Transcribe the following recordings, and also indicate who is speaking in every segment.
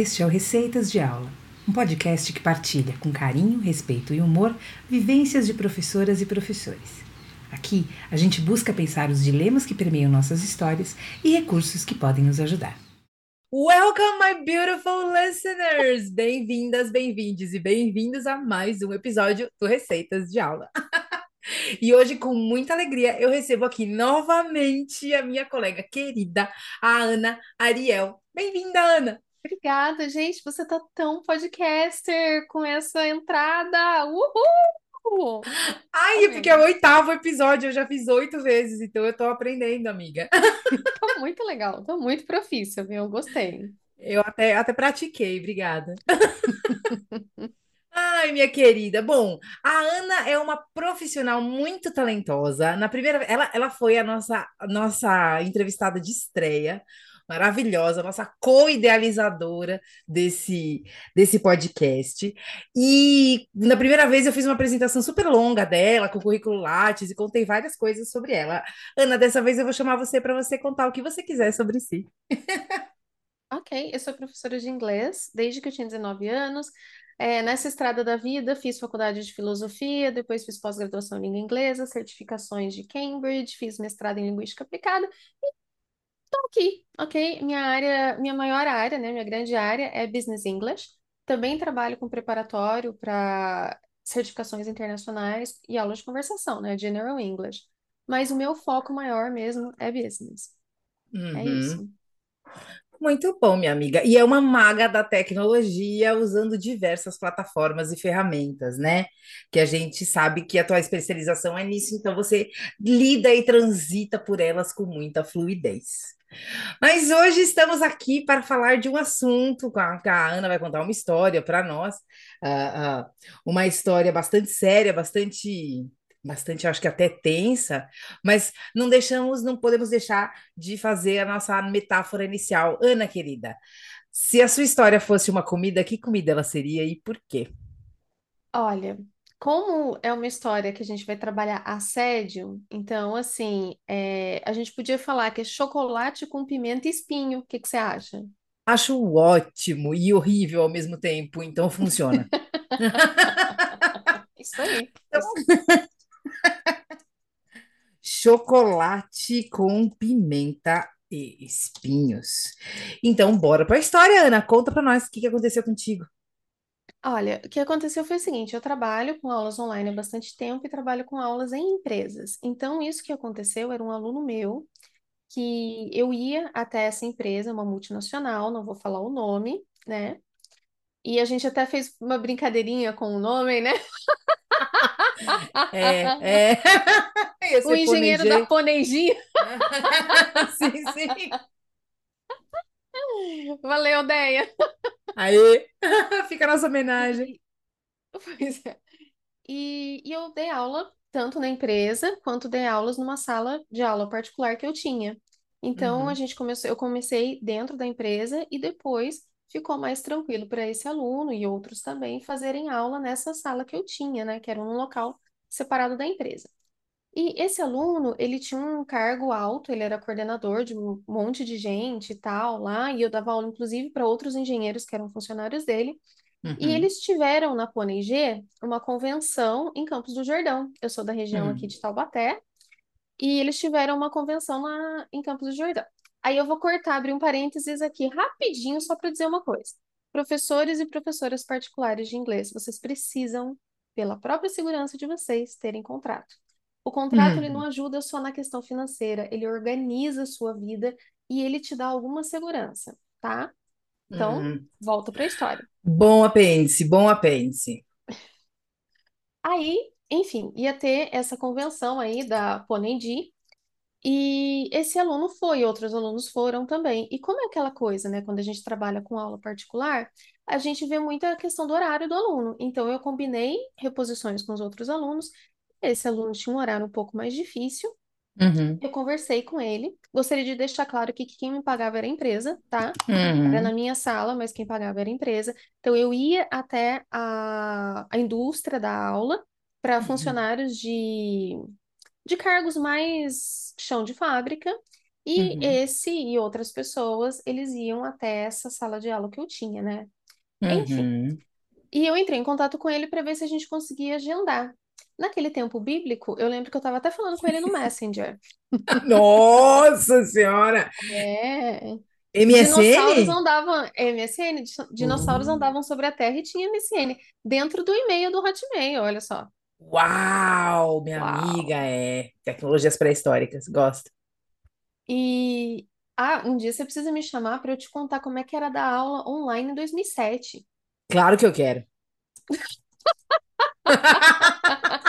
Speaker 1: Este é o Receitas de Aula, um podcast que partilha com carinho, respeito e humor vivências de professoras e professores. Aqui a gente busca pensar os dilemas que permeiam nossas histórias e recursos que podem nos ajudar. Welcome, my beautiful listeners! Bem-vindas, bem-vindes e bem-vindos a mais um episódio do Receitas de Aula. E hoje, com muita alegria, eu recebo aqui novamente a minha colega querida, a Ana Ariel. Bem-vinda, Ana!
Speaker 2: Obrigada, gente. Você tá tão podcaster com essa entrada. Uhul!
Speaker 1: Ai, é porque é o oitavo episódio, eu já fiz oito vezes, então eu tô aprendendo, amiga.
Speaker 2: Tá muito legal, tô muito profícia, viu? Gostei.
Speaker 1: Eu até, até pratiquei, obrigada. Ai, minha querida. Bom, a Ana é uma profissional muito talentosa. Na primeira, ela, ela foi a nossa, nossa entrevistada de estreia maravilhosa, nossa co-idealizadora desse, desse podcast. E na primeira vez eu fiz uma apresentação super longa dela, com currículo Lattes, e contei várias coisas sobre ela. Ana, dessa vez eu vou chamar você para você contar o que você quiser sobre si.
Speaker 2: ok, eu sou professora de inglês desde que eu tinha 19 anos. É, nessa estrada da vida, fiz faculdade de filosofia, depois fiz pós-graduação em língua inglesa, certificações de Cambridge, fiz mestrado em linguística aplicada e Estou aqui, ok? Minha área, minha maior área, né, minha grande área é Business English. Também trabalho com preparatório para certificações internacionais e aulas de conversação, né, General English. Mas o meu foco maior mesmo é business. É
Speaker 1: Uhum.
Speaker 2: isso.
Speaker 1: Muito bom, minha amiga. E é uma maga da tecnologia usando diversas plataformas e ferramentas, né? Que a gente sabe que a tua especialização é nisso, então você lida e transita por elas com muita fluidez. Mas hoje estamos aqui para falar de um assunto, a, a Ana vai contar uma história para nós, uh, uh, uma história bastante séria, bastante, bastante, acho que até tensa, mas não deixamos, não podemos deixar de fazer a nossa metáfora inicial. Ana, querida, se a sua história fosse uma comida, que comida ela seria e por quê?
Speaker 2: Olha, como é uma história que a gente vai trabalhar assédio, então, assim, é, a gente podia falar que é chocolate com pimenta e espinho. O que que você acha?
Speaker 1: Acho ótimo e horrível ao mesmo tempo, então funciona.
Speaker 2: Isso aí.
Speaker 1: Chocolate com pimenta e espinhos. Então, bora para a história, Ana. Conta para nós o que que aconteceu contigo.
Speaker 2: Olha, o que aconteceu foi o seguinte: eu trabalho com aulas online há bastante tempo e trabalho com aulas em empresas. Então, isso que aconteceu era um aluno meu que eu ia até essa empresa, uma multinacional, não vou falar o nome, né? E a gente até fez uma brincadeirinha com o nome, né?
Speaker 1: É, é.
Speaker 2: O engenheiro da. Ponegia.
Speaker 1: Sim, sim.
Speaker 2: Valeu, Deia.
Speaker 1: Aí, fica a nossa homenagem.
Speaker 2: E, pois é. E, e eu dei aula tanto na empresa quanto dei aulas numa sala de aula particular que eu tinha. Então a
Speaker 1: Uhum,
Speaker 2: gente começou, eu comecei dentro da empresa e depois ficou mais tranquilo para esse aluno e outros também fazerem aula nessa sala que eu tinha, né, que era um local separado da empresa. E esse aluno, ele tinha um cargo alto, ele era coordenador de um monte de gente e tal lá, e eu dava aula inclusive para outros engenheiros que eram funcionários dele. E
Speaker 1: uhum,
Speaker 2: eles tiveram na G uma convenção em Campos do Jordão. Eu sou da região aqui
Speaker 1: uhum.
Speaker 2: de Taubaté, e eles tiveram uma convenção lá em Campos do Jordão. Aí eu vou cortar, abrir um parênteses aqui rapidinho só para dizer uma coisa. Professores e professoras particulares de inglês, vocês precisam, pela própria segurança de vocês, terem contrato. O contrato ele não
Speaker 1: uhum,
Speaker 2: ajuda só na questão financeira, ele organiza a sua vida e ele te dá alguma segurança, tá? Então,
Speaker 1: uhum.
Speaker 2: volta para a história.
Speaker 1: Bom apêndice, bom apêndice.
Speaker 2: Aí, enfim, ia ter essa convenção aí da Ponendi, e esse aluno foi, outros alunos foram também. E como é aquela coisa, né? Quando a gente trabalha com aula particular, a gente vê muita questão do horário do aluno. Então, eu combinei reposições com os outros alunos. Esse aluno tinha um horário um pouco mais difícil.
Speaker 1: Uhum,
Speaker 2: Eu conversei com ele. Gostaria de deixar claro que quem me pagava era a empresa, tá? Era na
Speaker 1: uhum,
Speaker 2: minha sala, mas quem pagava era a empresa. Então, eu ia até a, a indústria da aula para
Speaker 1: uhum,
Speaker 2: funcionários de, de cargos mais chão de fábrica. E
Speaker 1: Uhum.
Speaker 2: esse e outras pessoas, eles iam até essa sala de aula que eu tinha, né? Enfim.
Speaker 1: Uhum.
Speaker 2: E eu entrei em contato com ele para ver se a gente conseguia agendar. Naquele tempo bíblico, eu lembro que eu estava até falando com ele no Messenger.
Speaker 1: Nossa Senhora!
Speaker 2: É. Dinossauros
Speaker 1: MSN?
Speaker 2: andavam, MSN, di- dinossauros
Speaker 1: Uh,
Speaker 2: andavam sobre a Terra e tinha MSN dentro do e-mail do Hotmail, olha só.
Speaker 1: Uau, minha amiga,
Speaker 2: Uau.
Speaker 1: é. Tecnologias pré-históricas, gosto.
Speaker 2: E ah, um dia você precisa me chamar para eu te contar como é que era dar aula online em 2007.
Speaker 1: Claro que eu quero.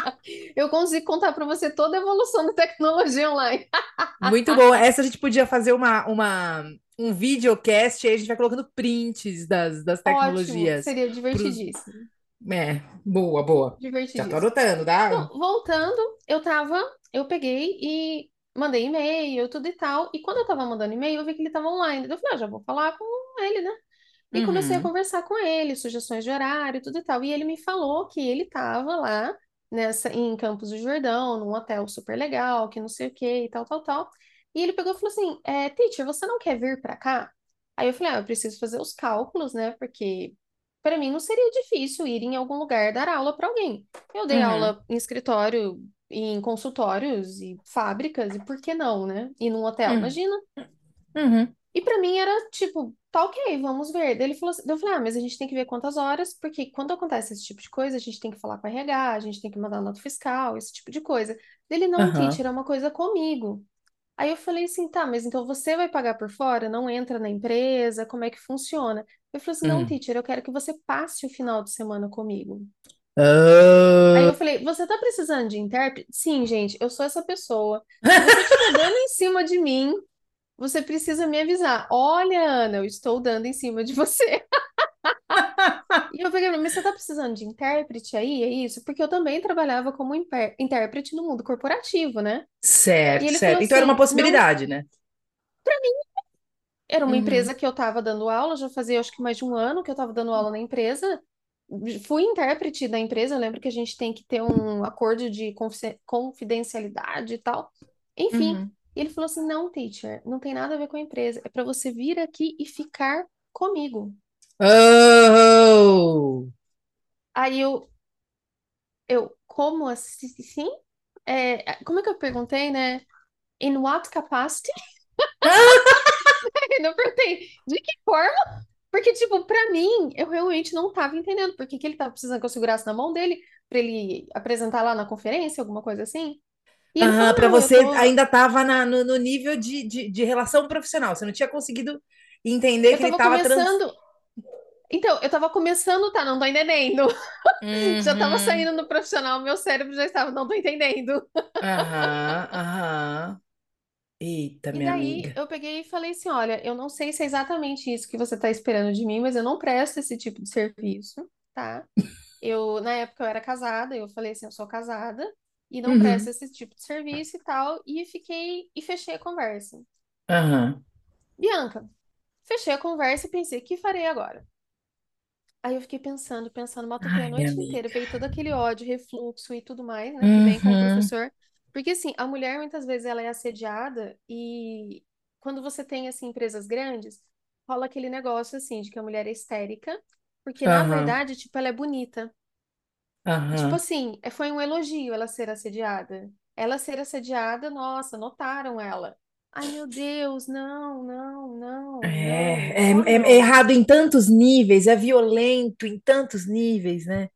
Speaker 2: Eu consigo contar para você toda a evolução da tecnologia online.
Speaker 1: Muito bom. Essa a gente podia fazer uma, uma, um videocast, aí a gente vai colocando prints das, das
Speaker 2: Ótimo,
Speaker 1: tecnologias.
Speaker 2: seria
Speaker 1: Pros...
Speaker 2: divertidíssimo.
Speaker 1: É, boa, boa. Já tô
Speaker 2: Divertidíssimo.
Speaker 1: anotando, dá?
Speaker 2: Bom, voltando, eu tava, eu peguei e mandei e-mail, tudo e tal. E quando eu tava mandando e-mail, eu vi que ele tava online. Eu falei, ah, já vou falar com ele, né? E comecei a
Speaker 1: Uhum,
Speaker 2: conversar com ele, sugestões de horário, tudo e tal. E ele me falou que ele tava lá nessa em Campos do Jordão, num hotel super legal, que não sei o que e tal, tal, tal. E ele pegou e falou assim: é, Teacher, você não quer vir pra cá? Aí eu falei: ah, eu preciso fazer os cálculos, né? Porque para mim não seria difícil ir em algum lugar dar aula para alguém. Eu dei
Speaker 1: uhum,
Speaker 2: aula em escritório, em consultórios e fábricas, e por que não, né? E num hotel,
Speaker 1: uhum,
Speaker 2: imagina.
Speaker 1: uhum,
Speaker 2: E pra mim era tipo, tá ok, vamos ver. Daí ele falou assim, eu falei, ah, mas a gente tem que ver quantas horas, porque quando acontece esse tipo de coisa, a gente tem que falar com a RH, a gente tem que mandar nota fiscal, esse tipo de coisa. Daí Ele, não,
Speaker 1: uhum,
Speaker 2: teacher, é uma coisa comigo. Aí eu falei assim, tá, mas então você vai pagar por fora? Não entra na empresa? Como é que funciona? Ele falou assim, não,
Speaker 1: uhum.
Speaker 2: teacher, eu quero que você passe o final de semana comigo. Aí
Speaker 1: Ah,
Speaker 2: eu falei, você tá precisando de intérprete? Sim, gente, eu sou essa pessoa. Você estiver dando em cima de mim, você precisa me avisar. Olha, Ana, eu estou dando em cima de você. E eu falei, mas você tá precisando de intérprete aí? É isso? Porque eu também trabalhava como intérprete no mundo corporativo, né?
Speaker 1: Certo, certo. Então era uma
Speaker 2: assim: não,
Speaker 1: possibilidade, né?
Speaker 2: era uma
Speaker 1: Uhum,
Speaker 2: empresa que eu estava dando aula, já fazia acho que mais de um ano que eu estava dando aula na empresa. Fui intérprete da empresa, eu lembro que a gente tem que ter um acordo de confi- confidencialidade e tal. Enfim,
Speaker 1: uhum.
Speaker 2: E ele falou assim: não, teacher, não tem nada a ver com a empresa, é para você vir aqui e ficar comigo.
Speaker 1: Oh!
Speaker 2: Aí eu, eu, como assim? É, como é que eu perguntei, né? In what capacity? Eu não perguntei de que forma, porque, tipo, pra mim, eu realmente não tava entendendo por que que ele tava precisando que eu segurasse na mão dele pra ele apresentar lá na conferência, alguma coisa assim. E falou:
Speaker 1: para você
Speaker 2: tô.
Speaker 1: ainda estava no, no nível de, de, de relação profissional. Você não tinha conseguido entender
Speaker 2: Eu
Speaker 1: que ele
Speaker 2: tava
Speaker 1: estava trans.
Speaker 2: começando. Então, eu tava começando, tá, não tô entendendo. Já tava
Speaker 1: Uhum.
Speaker 2: saindo no profissional, meu cérebro já estava, não tô entendendo.
Speaker 1: Aham, aham. Eita,
Speaker 2: E
Speaker 1: minha
Speaker 2: daí
Speaker 1: amiga.
Speaker 2: eu peguei e falei assim: olha, eu não sei se é exatamente isso que você tá esperando de mim, mas eu não presto esse tipo de serviço, tá? Eu, na época, eu era casada, eu falei assim, eu sou casada e não
Speaker 1: Uhum.
Speaker 2: esse tipo de serviço e tal, e fiquei e fechei a conversa.
Speaker 1: Aham.
Speaker 2: Bianca, fechei a conversa e pensei, o que farei agora? Aí eu fiquei pensando, pensando, matutei a noite inteira, veio todo aquele ódio, refluxo e tudo mais, né, que vem com o
Speaker 1: Uhum.
Speaker 2: professor. Porque, assim, a mulher, muitas vezes, ela é assediada e quando você tem, assim, empresas grandes, rola aquele negócio, assim, de que a mulher é histérica, porque, na
Speaker 1: Aham.
Speaker 2: verdade, tipo, ela é bonita. Tipo
Speaker 1: Aham.
Speaker 2: assim, é- foi um elogio ela ser assediada. Ela ser assediada, nossa, notaram ela. Ai, meu Deus, não, não, não, não,
Speaker 1: É, é, é-
Speaker 2: não.
Speaker 1: errado em tantos níveis, é violento em tantos níveis, né?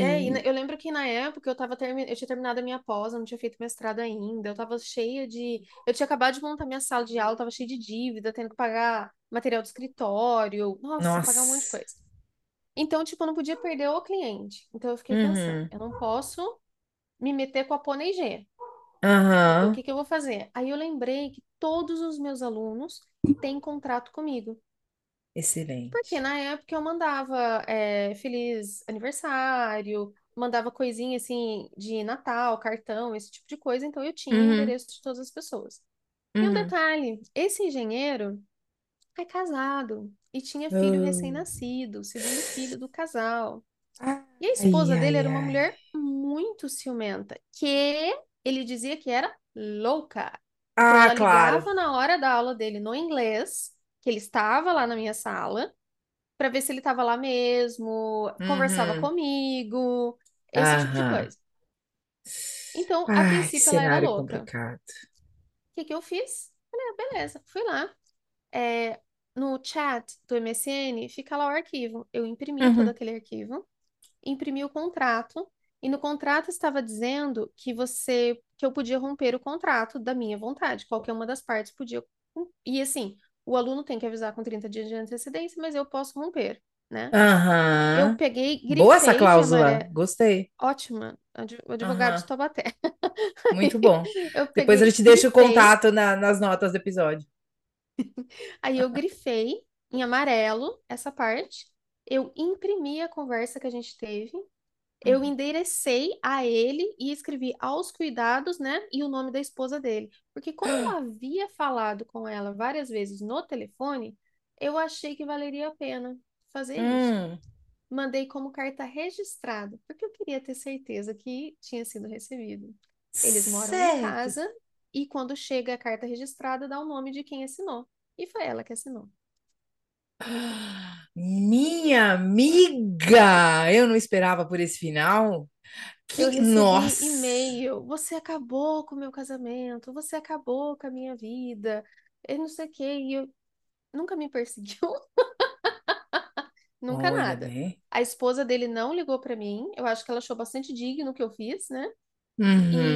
Speaker 2: É, e
Speaker 1: E,
Speaker 2: na-
Speaker 1: e-
Speaker 2: eu lembro que na época eu tava termi... eu tinha terminado a minha pós, eu não tinha feito mestrado ainda, eu tava cheia de. Eu tinha acabado de montar minha sala de aula, tava cheia de dívida, tendo que pagar material do escritório, nossa, pagar um monte de
Speaker 1: nossa.
Speaker 2: coisa. Então, tipo, eu não podia perder o cliente. Então eu fiquei pensando,
Speaker 1: Uhum.
Speaker 2: eu não posso me meter com a Pônei G. Então, o que que eu vou fazer? Aí eu lembrei que todos os meus alunos têm contrato comigo. Porque
Speaker 1: Excelente.
Speaker 2: na época eu mandava é, feliz aniversário, mandava coisinha assim de Natal, cartão, esse tipo de coisa, então eu tinha
Speaker 1: Uhum.
Speaker 2: endereço de todas as pessoas. E um
Speaker 1: Uhum.
Speaker 2: detalhe, esse engenheiro é casado e tinha filho recém-nascido, o segundo filho do casal. E a
Speaker 1: Ai,
Speaker 2: esposa dele
Speaker 1: ai,
Speaker 2: era uma
Speaker 1: ai.
Speaker 2: mulher muito ciumenta, que ele dizia que era louca. Então
Speaker 1: Ah,
Speaker 2: ela
Speaker 1: claro.
Speaker 2: ligava na hora da aula dele no inglês, que ele estava lá na minha sala, para ver se ele estava lá mesmo, conversava
Speaker 1: Uhum.
Speaker 2: comigo, esse tipo de coisa. Então, a
Speaker 1: Ai,
Speaker 2: princípio ela era louca. O que que eu fiz? Falei, ah, beleza, fui lá. É, no chat do MSN fica lá o arquivo. Eu imprimi todo
Speaker 1: Uhum.
Speaker 2: aquele arquivo, imprimi o contrato, e no contrato estava dizendo que você, que eu podia romper o contrato da minha vontade, qualquer uma das partes podia. E assim, o aluno tem que avisar com 30 dias de antecedência, mas eu posso romper, né? Eu
Speaker 1: Aham.
Speaker 2: peguei,
Speaker 1: Boa essa
Speaker 2: de
Speaker 1: cláusula. Gostei.
Speaker 2: Ótima, adv- advogado de
Speaker 1: Aham.
Speaker 2: Taubaté.
Speaker 1: Muito bom.
Speaker 2: Eu
Speaker 1: Depois a
Speaker 2: peguei,
Speaker 1: gente deixa o contato na- nas notas do episódio.
Speaker 2: aí eu grifei em amarelo essa parte. Eu imprimi a conversa que a gente teve. Eu
Speaker 1: Uhum.
Speaker 2: enderecei a ele e escrevi aos cuidados, né? E o nome da esposa dele. Porque como eu havia falado com ela várias vezes no telefone, eu achei que valeria a pena fazer isso.
Speaker 1: Hum,
Speaker 2: Mandei como carta registrada, porque eu queria ter certeza que tinha sido recebido. Eles moram em
Speaker 1: certo.
Speaker 2: casa e quando chega a carta registrada, dá o nome de quem assinou. E foi ela que assinou.
Speaker 1: Minha amiga, eu não esperava por esse final.
Speaker 2: Eu
Speaker 1: Que,
Speaker 2: recebi
Speaker 1: nossa.
Speaker 2: e-mail. Você acabou com o meu casamento, você acabou com a minha vida. Eu não sei o quê. E eu nunca me perseguiu, nunca
Speaker 1: Olha
Speaker 2: nada.
Speaker 1: bem.
Speaker 2: A esposa dele não ligou pra mim. Eu acho que ela achou bastante digno o que eu fiz, né?
Speaker 1: Uhum,
Speaker 2: E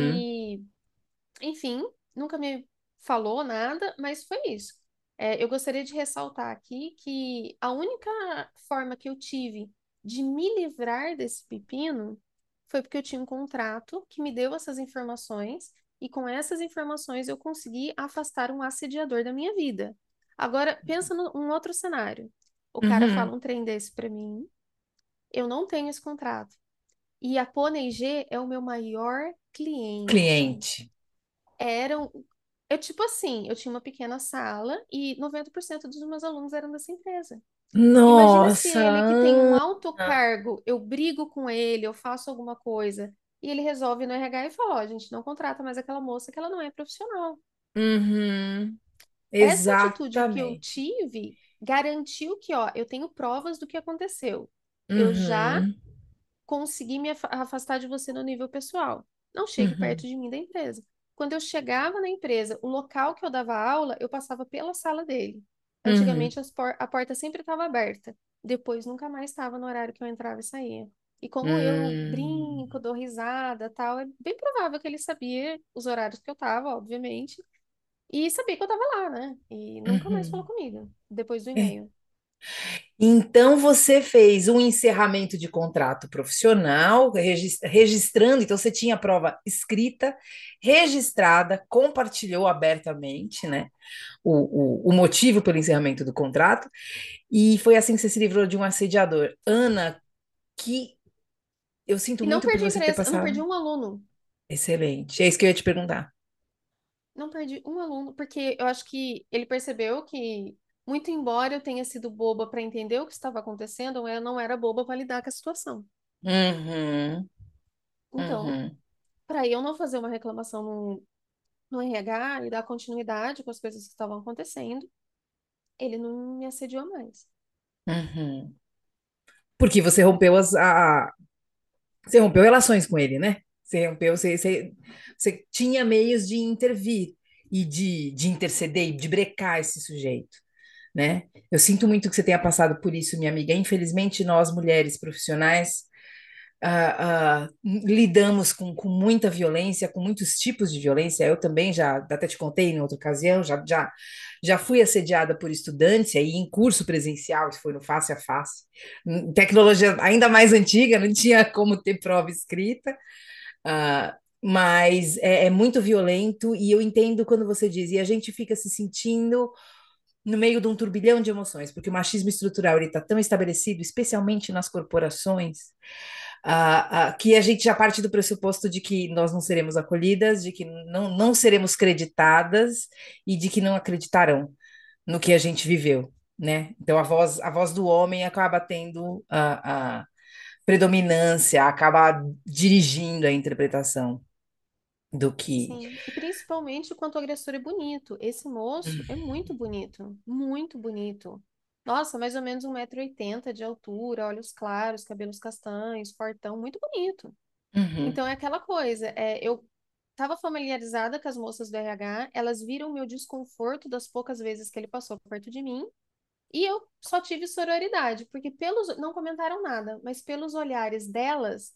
Speaker 2: Enfim, nunca me falou nada, mas foi isso. É, eu gostaria de ressaltar aqui que a única forma que eu tive de me livrar desse pepino foi porque eu tinha um contrato que me deu essas informações, e com essas informações eu consegui afastar um assediador da minha vida. Agora, pensa num outro cenário. O cara fala
Speaker 1: uhum.
Speaker 2: um trem desse pra mim, eu não tenho esse contrato. E a Pônei G é o meu maior cliente
Speaker 1: Cliente.
Speaker 2: Eram. Eu, tipo assim, eu tinha uma pequena sala e 90% dos meus alunos eram dessa empresa. Imagina se
Speaker 1: Nossa,
Speaker 2: ele, que tem um alto cargo, eu brigo com ele, eu faço alguma coisa, e ele resolve no RH e fala: Ó, a gente não contrata mais aquela moça que ela não é profissional.
Speaker 1: Uhum,
Speaker 2: Essa atitude que eu tive garantiu que, ó, eu tenho provas do que aconteceu. Eu já
Speaker 1: Uhum,
Speaker 2: consegui me afa- afastar de você no nível pessoal. Não chegue perto
Speaker 1: uhum,
Speaker 2: de mim da empresa. Quando eu chegava na empresa, o local que eu dava aula, eu passava pela sala dele.
Speaker 1: uhum,
Speaker 2: Antigamente as por- a porta sempre estava aberta. Depois nunca mais estava no horário que eu entrava e saía. E como eu
Speaker 1: hum,
Speaker 2: brinco, dou risada, tal, é bem provável que ele sabia os horários que eu tava, obviamente, e sabia que eu tava lá, né? E nunca mais falou
Speaker 1: uhum.
Speaker 2: comigo depois do
Speaker 1: É.
Speaker 2: e-mail.
Speaker 1: Então você fez um encerramento de contrato profissional, regis- registrando, então você tinha a prova escrita, registrada, compartilhou abertamente, né, o, o, o motivo pelo encerramento do contrato, e foi assim que você se livrou de um assediador. Ana, que eu sinto
Speaker 2: E
Speaker 1: muito por você ter
Speaker 2: eu não perdi
Speaker 1: passado.
Speaker 2: um aluno.
Speaker 1: Excelente. É isso que eu ia te perguntar.
Speaker 2: Não perdi um aluno, porque eu acho que ele percebeu que, muito embora eu tenha sido boba para entender o que estava acontecendo, eu não era boba para lidar com a situação.
Speaker 1: Uhum,
Speaker 2: Então,
Speaker 1: uhum,
Speaker 2: para eu não fazer uma reclamação no, no RH e dar continuidade com as coisas que estavam acontecendo, ele não me assediou mais.
Speaker 1: uhum. Porque você rompeu as, a, Você rompeu relações com ele, né? Você rompeu, você, você, você tinha meios de intervir e de, de interceder e de brecar esse sujeito, né? Eu sinto muito que você tenha passado por isso, minha amiga. Infelizmente, nós, mulheres profissionais, ah, ah, lidamos com, com muita violência, com muitos tipos de violência. Eu também já até te contei em outra ocasião, já, já, já fui assediada por estudantes aí em curso presencial, isso foi no face a face. Hum, Tecnologia ainda mais antiga, não tinha como ter prova escrita, ah, mas é, é muito violento e eu entendo quando você diz, e a gente fica se sentindo no meio de um turbilhão de emoções, porque o machismo estrutural está tão estabelecido, especialmente nas corporações, ah, ah, que a gente já parte do pressuposto de que nós não seremos acolhidas, de que não, não seremos creditadas e de que não acreditarão no que a gente viveu, né? Então a voz, a voz do homem acaba tendo a, a predominância, acaba dirigindo a interpretação. Do que.
Speaker 2: Sim, e principalmente quanto o agressor é bonito. Esse moço é muito bonito, muito bonito. Nossa, mais ou menos um 180 oitenta de altura, olhos claros, cabelos castanhos, fortão, muito bonito.
Speaker 1: Uhum,
Speaker 2: Então é aquela coisa, é, eu estava familiarizada com as moças do RH, elas viram o meu desconforto das poucas vezes que ele passou perto de mim, e eu só tive sororidade, porque pelos, não comentaram nada, mas pelos olhares delas,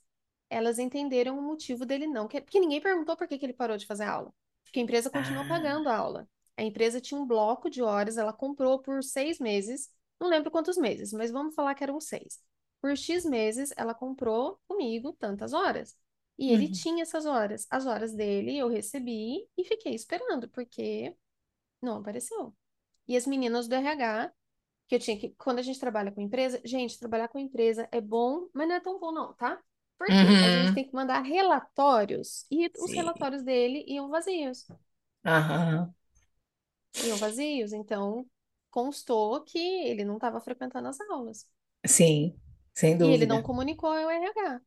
Speaker 2: elas entenderam o motivo dele não, que- porque ninguém perguntou por que que ele parou de fazer aula, porque a empresa continuou pagando
Speaker 1: Ah,
Speaker 2: a aula. A empresa tinha um bloco de horas, ela comprou por seis meses, não lembro quantos meses, mas vamos falar que eram seis. Por X meses, ela comprou comigo tantas horas. E ele
Speaker 1: uhum,
Speaker 2: tinha essas horas. As horas dele eu recebi e fiquei esperando, porque não apareceu. E as meninas do RH que eu tinha que, quando a gente trabalha com empresa, gente, trabalhar com empresa é bom, mas não é tão bom não, tá? Por quê? A gente
Speaker 1: uhum,
Speaker 2: tem que mandar relatórios e os
Speaker 1: sim.
Speaker 2: relatórios dele iam vazios.
Speaker 1: Aham,
Speaker 2: Iam vazios, então constou que ele não estava frequentando as aulas.
Speaker 1: sim, sem
Speaker 2: E ele não
Speaker 1: dúvida.
Speaker 2: comunicou ao RH.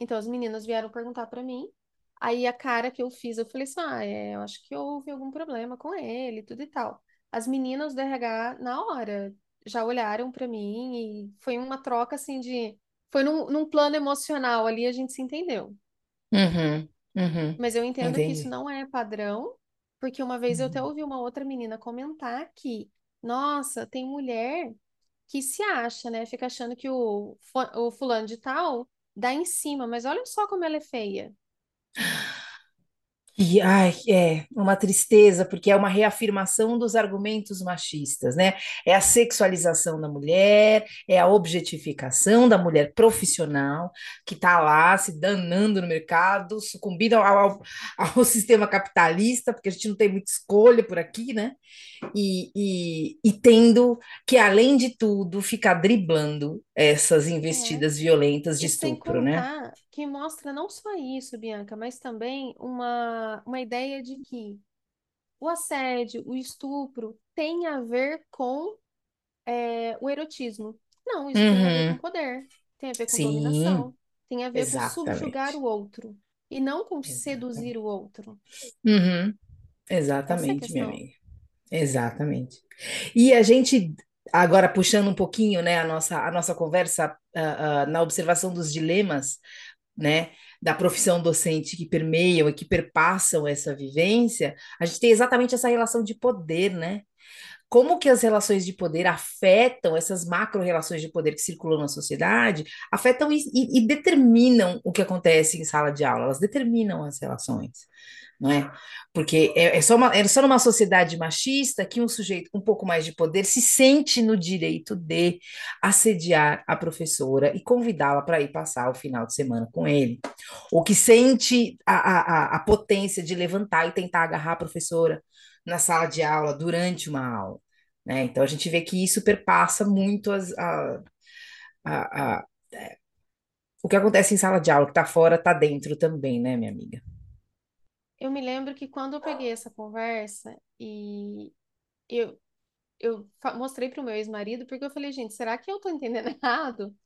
Speaker 2: Então as meninas vieram perguntar para mim. Aí a cara que eu fiz, eu falei assim: ah, é, eu acho que houve algum problema com ele, tudo e tal. As meninas do RH, na hora, já olharam para mim e foi uma troca assim de. Foi num, num plano emocional ali, a gente se entendeu.
Speaker 1: Uhum, uhum,
Speaker 2: Mas eu entendo que isso
Speaker 1: entendi.
Speaker 2: não é padrão, porque uma vez eu até
Speaker 1: Uhum.
Speaker 2: ouvi uma outra menina comentar que, nossa, tem mulher que se acha, né? Fica achando que o, o fulano de tal dá em cima, mas olha só como ela é feia.
Speaker 1: E, ai, é uma tristeza, porque é uma reafirmação dos argumentos machistas, né? É a sexualização da mulher, é a objetificação da mulher profissional, que está lá se danando no mercado, sucumbindo ao, ao, ao sistema capitalista, porque a gente não tem muita escolha por aqui, né? E, e, e tendo que, além de tudo, ficar driblando essas
Speaker 2: É.
Speaker 1: investidas violentas de
Speaker 2: E
Speaker 1: estupro, né?
Speaker 2: Que mostra não só isso, Bianca, mas também uma, uma ideia de que o assédio, o estupro tem a ver com é, o erotismo. Não, isso tem a ver com
Speaker 1: Uhum,
Speaker 2: poder, tem a ver com
Speaker 1: sim.
Speaker 2: dominação, tem a ver com subjugar
Speaker 1: Exatamente,
Speaker 2: o outro e não com seduzir
Speaker 1: exatamente.
Speaker 2: o outro.
Speaker 1: Uhum,
Speaker 2: é
Speaker 1: exatamente, minha
Speaker 2: questão.
Speaker 1: amiga. Exatamente. E a gente, agora puxando um pouquinho, né, a nossa, a nossa conversa, ah, ah, na observação dos dilemas, né, da profissão docente que permeiam e que perpassam essa vivência, a gente tem exatamente essa relação de poder, né? Como que as relações de poder afetam essas macro-relações de poder que circulam na sociedade, afetam e, e, e determinam o que acontece em sala de aula, elas determinam as relações, não é? Porque é, é só uma, é só numa sociedade machista que um sujeito com um pouco mais de poder se sente no direito de assediar a professora e convidá-la para ir passar o final de semana com ele, ou que sente a, a, a potência de levantar e tentar agarrar a professora na sala de aula durante uma aula né? Então a gente vê que isso perpassa muito as, a, a, a- o que acontece em sala de aula, que está fora está dentro também, né, minha amiga?
Speaker 2: Eu me lembro que quando eu peguei essa conversa e eu, eu mostrei para o meu ex-marido, porque eu falei, gente, será que eu tô entendendo errado?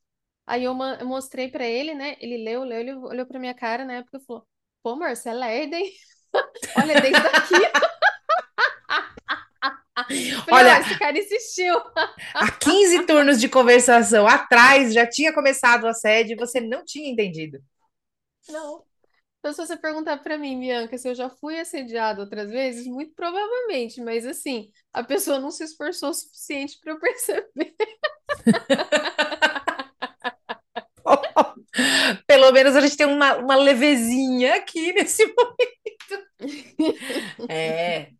Speaker 2: Aí eu, mostrei pra ele, né? Ele leu, leu, ele olhou pra minha cara na época e falou: Pô, amor, você é lerda, hein? Olha, desde aqui.
Speaker 1: Olha,
Speaker 2: esse cara insistiu.
Speaker 1: há 15 turnos de conversação atrás já tinha começado o assédio e você não tinha entendido.
Speaker 2: Não. Então, se você perguntar pra mim, Bianca, se eu já fui assediada outras vezes, muito provavelmente, mas assim, a pessoa não se esforçou o suficiente pra eu perceber.
Speaker 1: Pelo menos a gente tem uma, uma levezinha aqui nesse É.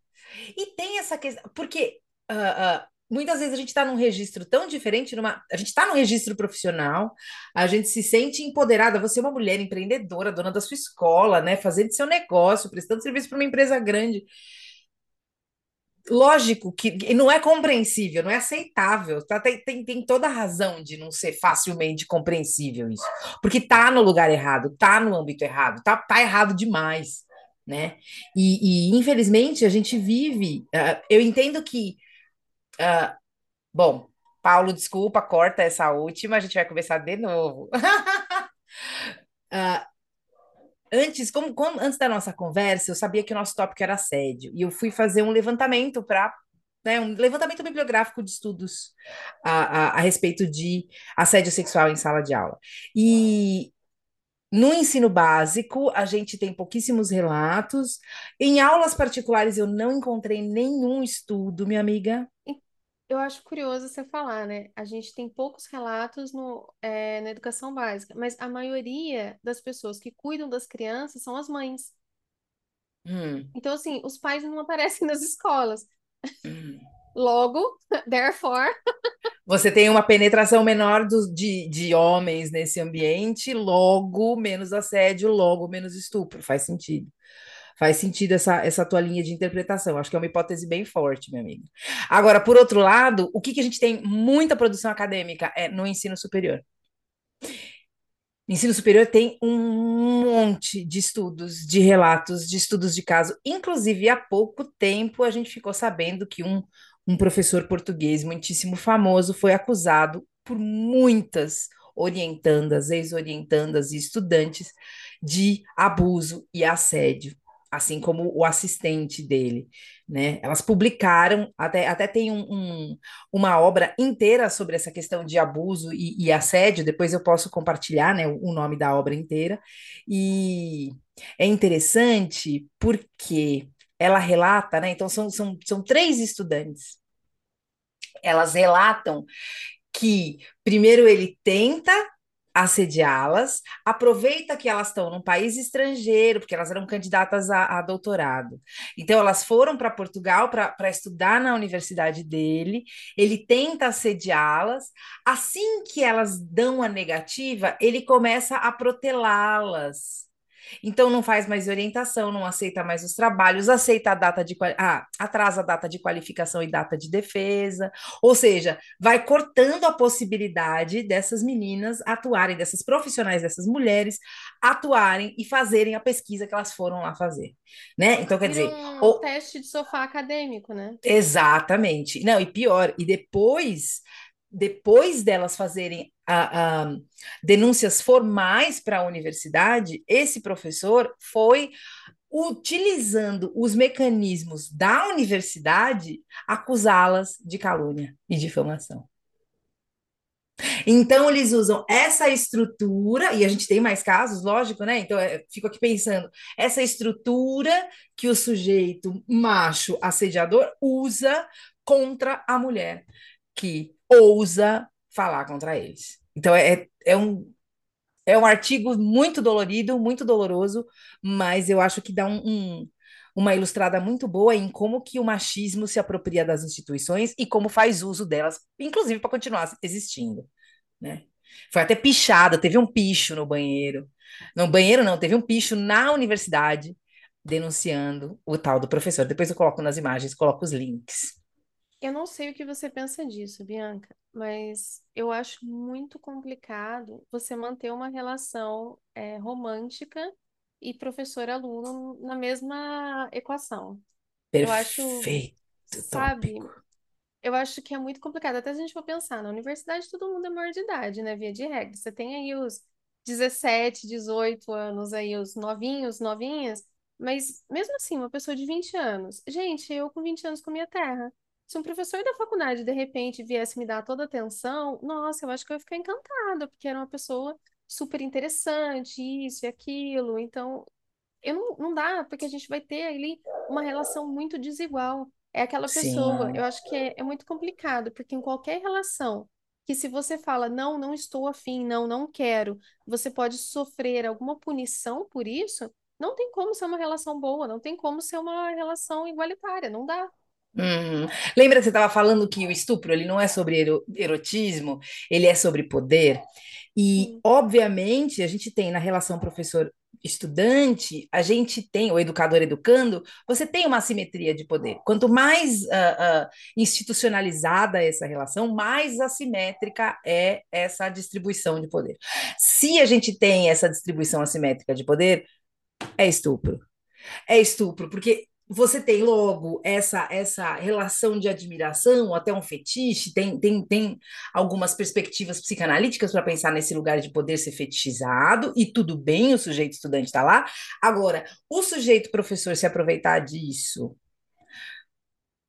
Speaker 1: E tem essa questão, porque ah, ah, muitas vezes a gente está num registro tão diferente, numa, a gente está num registro profissional, a gente se sente empoderada. Você é uma mulher empreendedora, dona da sua escola, né? Fazendo seu negócio, prestando serviço para uma empresa grande. Lógico que não é compreensível, não é aceitável. Tá? Tem, tem, tem toda a razão de não ser facilmente compreensível isso. Porque tá no lugar errado, tá no âmbito errado, tá, tá errado demais, né? E, e, infelizmente a gente vive. Uh, eu entendo que. Uh, bom, Paulo, desculpa, corta essa última, a gente vai começar de novo. uh, antes, como, como- antes da nossa conversa, eu sabia que o nosso tópico era assédio, e eu fui fazer um levantamento para, né, um levantamento bibliográfico de estudos a, a, a respeito de assédio sexual em sala de aula. E no ensino básico, a gente tem pouquíssimos relatos. Em aulas particulares, eu não encontrei nenhum estudo, minha amiga.
Speaker 2: Eu acho curioso você falar, né? A gente tem poucos relatos no, é, na educação básica, mas a maioria das pessoas que cuidam das crianças são as mães.
Speaker 1: Hum,
Speaker 2: Então, assim, os pais não aparecem nas escolas.
Speaker 1: hum.
Speaker 2: Logo, therefore,
Speaker 1: Você tem uma penetração menor dos- de, de homens nesse ambiente, logo menos assédio, logo menos estupro. Faz sentido. Faz sentido essa, essa tua linha de interpretação. Acho que é uma hipótese bem forte, minha amiga. Agora, por outro lado, o que, que a gente tem muita produção acadêmica é no ensino superior. Ensino superior tem um monte de estudos, de relatos, de estudos de caso. Inclusive, há pouco tempo a gente ficou sabendo que um, um professor português muitíssimo famoso foi acusado por muitas orientandas, ex-orientandas e estudantes de abuso e assédio, assim como o assistente dele, né? Elas publicaram, até, até tem um, um uma obra inteira sobre essa questão de abuso e, e assédio, depois eu posso compartilhar, né, o, o nome da obra inteira. E é interessante porque ela relata, né? Então, são, são, são três estudantes. Elas relatam que primeiro ele tenta assediá-las, aproveita que elas estão num país estrangeiro, porque elas eram candidatas a, a doutorado. Então, elas foram para Portugal para estudar na universidade dele, ele tenta assediá-las. Assim que elas dão a negativa, ele começa a protelá-las. Então não faz mais orientação, não aceita mais os trabalhos, aceita a data de ah, atrasa a data de qualificação e data de defesa, ou seja, vai cortando a possibilidade dessas meninas atuarem, dessas profissionais, dessas mulheres atuarem e fazerem a pesquisa que elas foram lá fazer, né? Então quer dizer,
Speaker 2: um
Speaker 1: ou,
Speaker 2: teste de sofá acadêmico, né?
Speaker 1: exatamente. Não, e pior, e depois depois delas fazerem a, a, denúncias formais para a universidade, esse professor foi utilizando os mecanismos da universidade acusá-las de calúnia e difamação. Então, eles usam essa estrutura, e a gente tem mais casos, lógico, né? Então, eu fico aqui pensando, essa estrutura que o sujeito macho assediador usa contra a mulher, que ousa falar contra eles. Então, é, é um, é um artigo muito dolorido, muito doloroso, mas eu acho que dá um, um, uma ilustrada muito boa em como que o machismo se apropria das instituições e como faz uso delas, inclusive para continuar existindo, né? Foi até pichada, teve um picho no banheiro. No banheiro não, teve um picho na universidade denunciando o tal do professor. Depois eu coloco nas imagens, coloco os links.
Speaker 2: Eu não sei o que você pensa disso, Bianca, mas eu acho muito complicado você manter uma relação é, romântica e professor-aluno na mesma equação. Eu acho,
Speaker 1: Perfeito
Speaker 2: sabe,
Speaker 1: tópico.
Speaker 2: eu acho que é muito complicado. Até se a gente for pensar, na universidade todo mundo é maior de idade, né? Via de regra. Você tem aí os 17, 18 anos, aí os novinhos, novinhas, mas mesmo assim, uma pessoa de 20 anos. Gente, eu com 20 anos comia terra. Se um professor da faculdade de repente viesse me dar toda a atenção, nossa, eu acho que eu ia ficar encantada, porque era uma pessoa super interessante, isso e aquilo. Então, eu não, não dá, porque a gente vai ter ali uma relação muito desigual. É aquela pessoa, eu
Speaker 1: Sim.
Speaker 2: acho que é, é muito complicado, porque em qualquer relação que se você fala, não, não estou afim, não, não quero, você pode sofrer alguma punição por isso, não tem como ser uma relação boa, não tem como ser uma relação igualitária, não dá.
Speaker 1: Uhum. Lembra que você estava falando que o estupro ele não é sobre ero- erotismo, ele é sobre poder? E, obviamente, a gente tem na relação professor-estudante, a gente tem, o educador educando, você tem uma assimetria de poder. Quanto mais ah, ah, institucionalizada essa relação, mais assimétrica é essa distribuição de poder. Se a gente tem essa distribuição assimétrica de poder, é estupro. É estupro, porque você tem logo essa essa relação de admiração, até um fetiche, tem, tem, tem algumas perspectivas psicanalíticas para pensar nesse lugar de poder ser fetichizado, e tudo bem, o sujeito estudante está lá. Agora, o sujeito professor se aproveitar disso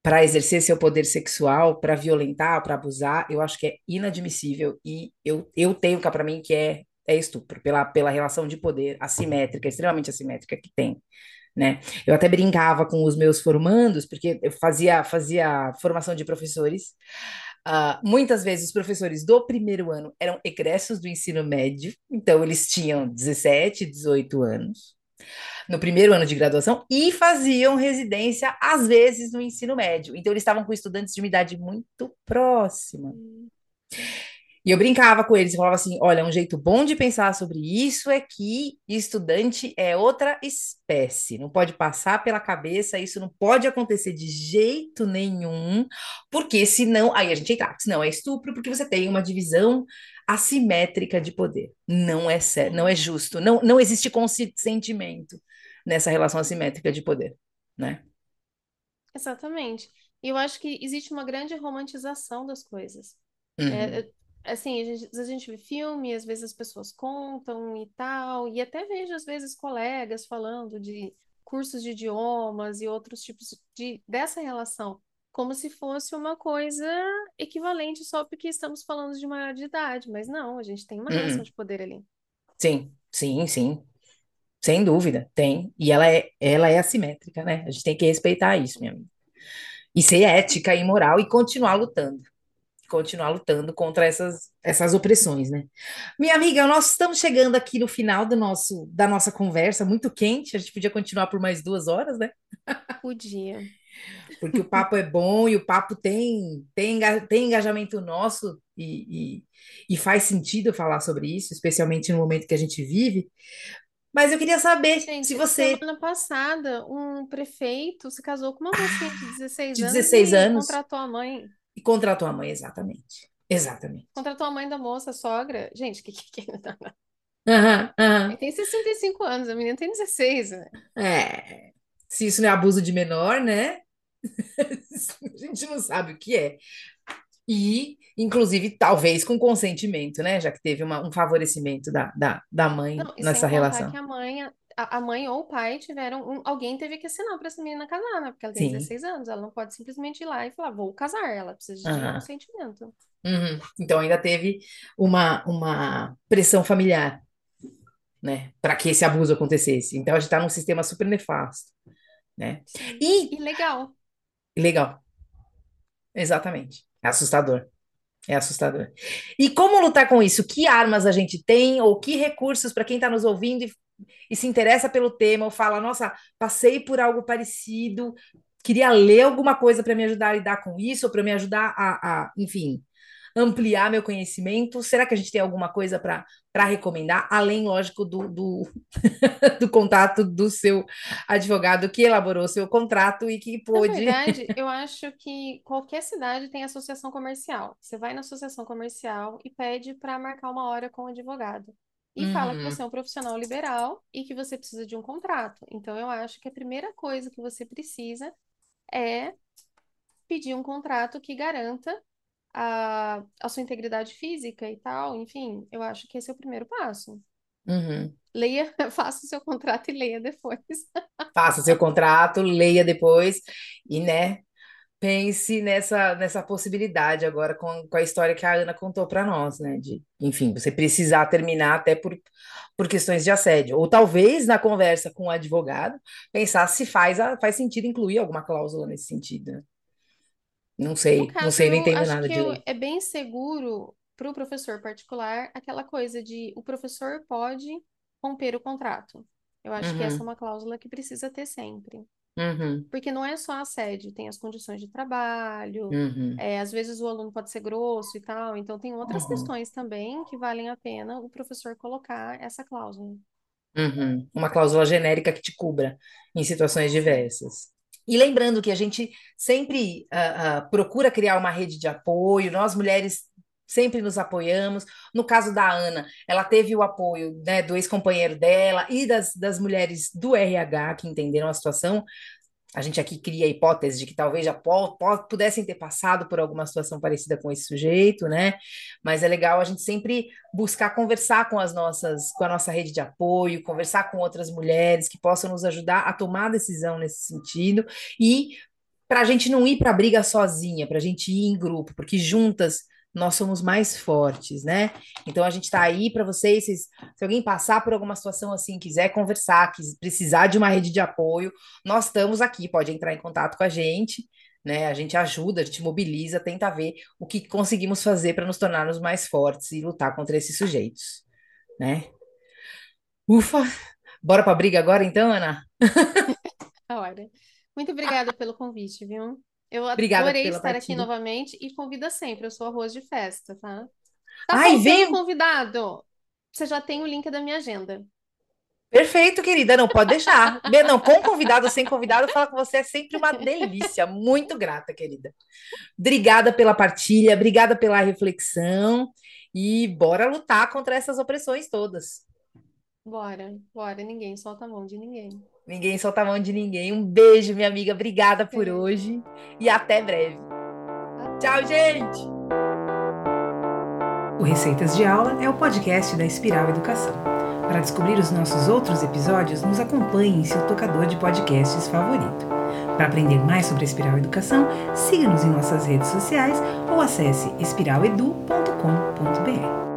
Speaker 1: para exercer seu poder sexual, para violentar, para abusar, eu acho que é inadmissível e eu, eu tenho cá para mim que é, é estupro, pela, pela relação de poder assimétrica, extremamente assimétrica que tem. Né? Eu até brincava com os meus formandos, porque eu fazia, fazia formação de professores. Uh, muitas vezes os professores do primeiro ano eram egressos do ensino médio, então eles tinham 17, 18 anos no primeiro ano de graduação e faziam residência, às vezes, no ensino médio. Então, eles estavam com estudantes de uma idade muito próxima. E eu brincava com eles, falava assim: olha, um jeito bom de pensar sobre isso é que estudante é outra espécie, não pode passar pela cabeça, isso não pode acontecer de jeito nenhum, porque senão, aí a gente entra, senão é estupro, porque você tem uma divisão assimétrica de poder. Não é certo, não é justo, não, não existe consentimento nessa relação assimétrica de poder, né?
Speaker 2: Exatamente. E eu acho que existe uma grande romantização das coisas.
Speaker 1: Uhum.
Speaker 2: É, assim, a gente, a gente vê filme, às vezes as pessoas contam e tal, e até vejo às vezes colegas falando de cursos de idiomas e outros tipos de dessa relação como se fosse uma coisa equivalente só porque estamos falando de maior de idade, mas não, a gente tem uma relação
Speaker 1: Uhum.
Speaker 2: de poder ali.
Speaker 1: Sim, sim, sim. Sem dúvida, tem. E ela é, ela é assimétrica, né? A gente tem que respeitar isso, minha amiga. E ser ética e moral e continuar lutando. Continuar lutando contra essas, essas opressões, né? Minha amiga, nós estamos chegando aqui no final do nosso, da nossa conversa, muito quente. A gente podia continuar por mais duas horas, né?
Speaker 2: Podia.
Speaker 1: Porque o papo é bom e o papo tem, tem, tem engajamento nosso e, e, e faz sentido falar sobre isso, especialmente no momento que a gente vive. Mas eu queria saber se
Speaker 2: Gente,
Speaker 1: você,
Speaker 2: semana passada, um prefeito se casou com uma mocinha de 16
Speaker 1: de
Speaker 2: anos
Speaker 1: 16
Speaker 2: e
Speaker 1: anos,
Speaker 2: contratou a mãe.
Speaker 1: E contratou a mãe, exatamente. Exatamente.
Speaker 2: Contratou a mãe da moça, a sogra. Gente, que que que Ele
Speaker 1: aham.
Speaker 2: tem 65 anos, a menina tem 16, né?
Speaker 1: É, se isso não é abuso de menor, né? A gente não sabe o que é. E, inclusive, talvez com consentimento, né? Já que teve uma- um favorecimento da, da, da mãe
Speaker 2: Não,
Speaker 1: nessa
Speaker 2: contar que
Speaker 1: relação.
Speaker 2: a mãe, a, a mãe ou o pai tiveram. um- alguém teve que assinar para essa menina casar, né? Porque ela tem
Speaker 1: Sim.
Speaker 2: 16 anos, ela não pode simplesmente ir lá e falar, vou casar. Ela precisa de
Speaker 1: Aham.
Speaker 2: consentimento.
Speaker 1: Uhum. Então ainda teve uma, uma pressão familiar, né, para que esse abuso acontecesse. Então a gente está num sistema super nefasto, né?
Speaker 2: Sim.
Speaker 1: E
Speaker 2: E legal.
Speaker 1: legal, exatamente. É assustador. É assustador. E como lutar com isso? Que armas a gente tem ou que recursos para quem está nos ouvindo e, e se interessa pelo tema ou fala, nossa, passei por algo parecido, queria ler alguma coisa para me ajudar a lidar com isso ou para me ajudar a, a, enfim, ampliar meu conhecimento? Será que a gente tem alguma coisa para recomendar, além, lógico, do, do, do contato do seu advogado que elaborou o seu contrato e que
Speaker 2: Na
Speaker 1: pôde.
Speaker 2: verdade, eu acho que qualquer cidade tem associação comercial. Você vai na associação comercial e pede para marcar uma hora com o advogado. E fala que você
Speaker 1: Uhum,
Speaker 2: é um profissional liberal e que você precisa de um contrato. Então, eu acho que a primeira coisa que você precisa é pedir um contrato que garanta a, a sua integridade física e tal. Enfim, eu acho que esse é o primeiro passo.
Speaker 1: uhum.
Speaker 2: Leia, faça o seu contrato e leia depois.
Speaker 1: Faça seu contrato, leia depois e, né, pense nessa, nessa possibilidade agora com, com a história que a Ana contou para nós, né? De, enfim, você precisar terminar até por, por questões de assédio. Ou talvez na conversa com o advogado, pensar se faz, a- faz sentido incluir alguma cláusula nesse sentido. né? Não sei, não
Speaker 2: caso,
Speaker 1: sei, não entendo
Speaker 2: acho
Speaker 1: nada
Speaker 2: que
Speaker 1: lei.
Speaker 2: é bem seguro para o professor particular aquela coisa de o professor pode romper o contrato. Eu acho que essa é
Speaker 1: Uhum,
Speaker 2: uma cláusula que precisa ter sempre.
Speaker 1: Uhum,
Speaker 2: Porque não é só assédio, tem as condições de trabalho,
Speaker 1: uhum,
Speaker 2: é, às vezes o aluno pode ser grosso e tal, então tem outras
Speaker 1: uhum,
Speaker 2: questões também que valem a pena o professor colocar essa cláusula.
Speaker 1: uhum. Uma cláusula genérica que te cubra em situações diversas. E lembrando que a gente sempre ah, ah, procura criar uma rede de apoio, nós mulheres sempre nos apoiamos. No caso da Ana, ela teve o apoio, né, do ex-companheiro dela e das, das mulheres do RH que entenderam a situação, a gente aqui cria a hipótese de que talvez já pudessem ter passado por alguma situação parecida com esse sujeito, né? Mas é legal a gente sempre buscar conversar com as nossas, com a nossa rede de apoio, conversar com outras mulheres que possam nos ajudar a tomar decisão nesse sentido e para a gente não ir para a briga sozinha, para a gente ir em grupo, porque juntas nós somos mais fortes, né? Então a gente está aí para vocês, se, alguém passar por alguma situação assim, quiser conversar, quiser precisar de uma rede de apoio, nós estamos aqui, pode entrar em contato com a gente, né? A gente ajuda, a gente mobiliza, tenta ver o que conseguimos fazer para nos tornarmos mais fortes e lutar contra esses sujeitos, né? Ufa! Bora para a briga agora então, Ana?
Speaker 2: Hora. Muito obrigada pelo convite, viu? Eu
Speaker 1: Obrigada
Speaker 2: adorei estar aqui novamente e convida sempre. Eu sou arroz de festa, tá? Tá
Speaker 1: Ai, vem!
Speaker 2: convidado. Você já tem o link da minha agenda.
Speaker 1: Perfeito, querida. Não, pode deixar. Não, com convidado ou sem convidado, falar com você é sempre uma delícia. Muito grata, querida. Obrigada pela partilha, obrigada pela reflexão e bora lutar contra essas opressões todas.
Speaker 2: Bora, bora. Ninguém solta a mão de ninguém.
Speaker 1: Ninguém solta a mão de ninguém. Um beijo, minha amiga. Obrigada por
Speaker 2: Beijo.
Speaker 1: hoje e até breve. Tchau, gente!
Speaker 3: O Receitas de Aula é o podcast da Espiral Educação. Para descobrir os nossos outros episódios, nos acompanhe em seu tocador de podcasts favorito. Para aprender mais sobre a Espiral Educação, siga-nos em nossas redes sociais ou acesse espiraledu.com.br.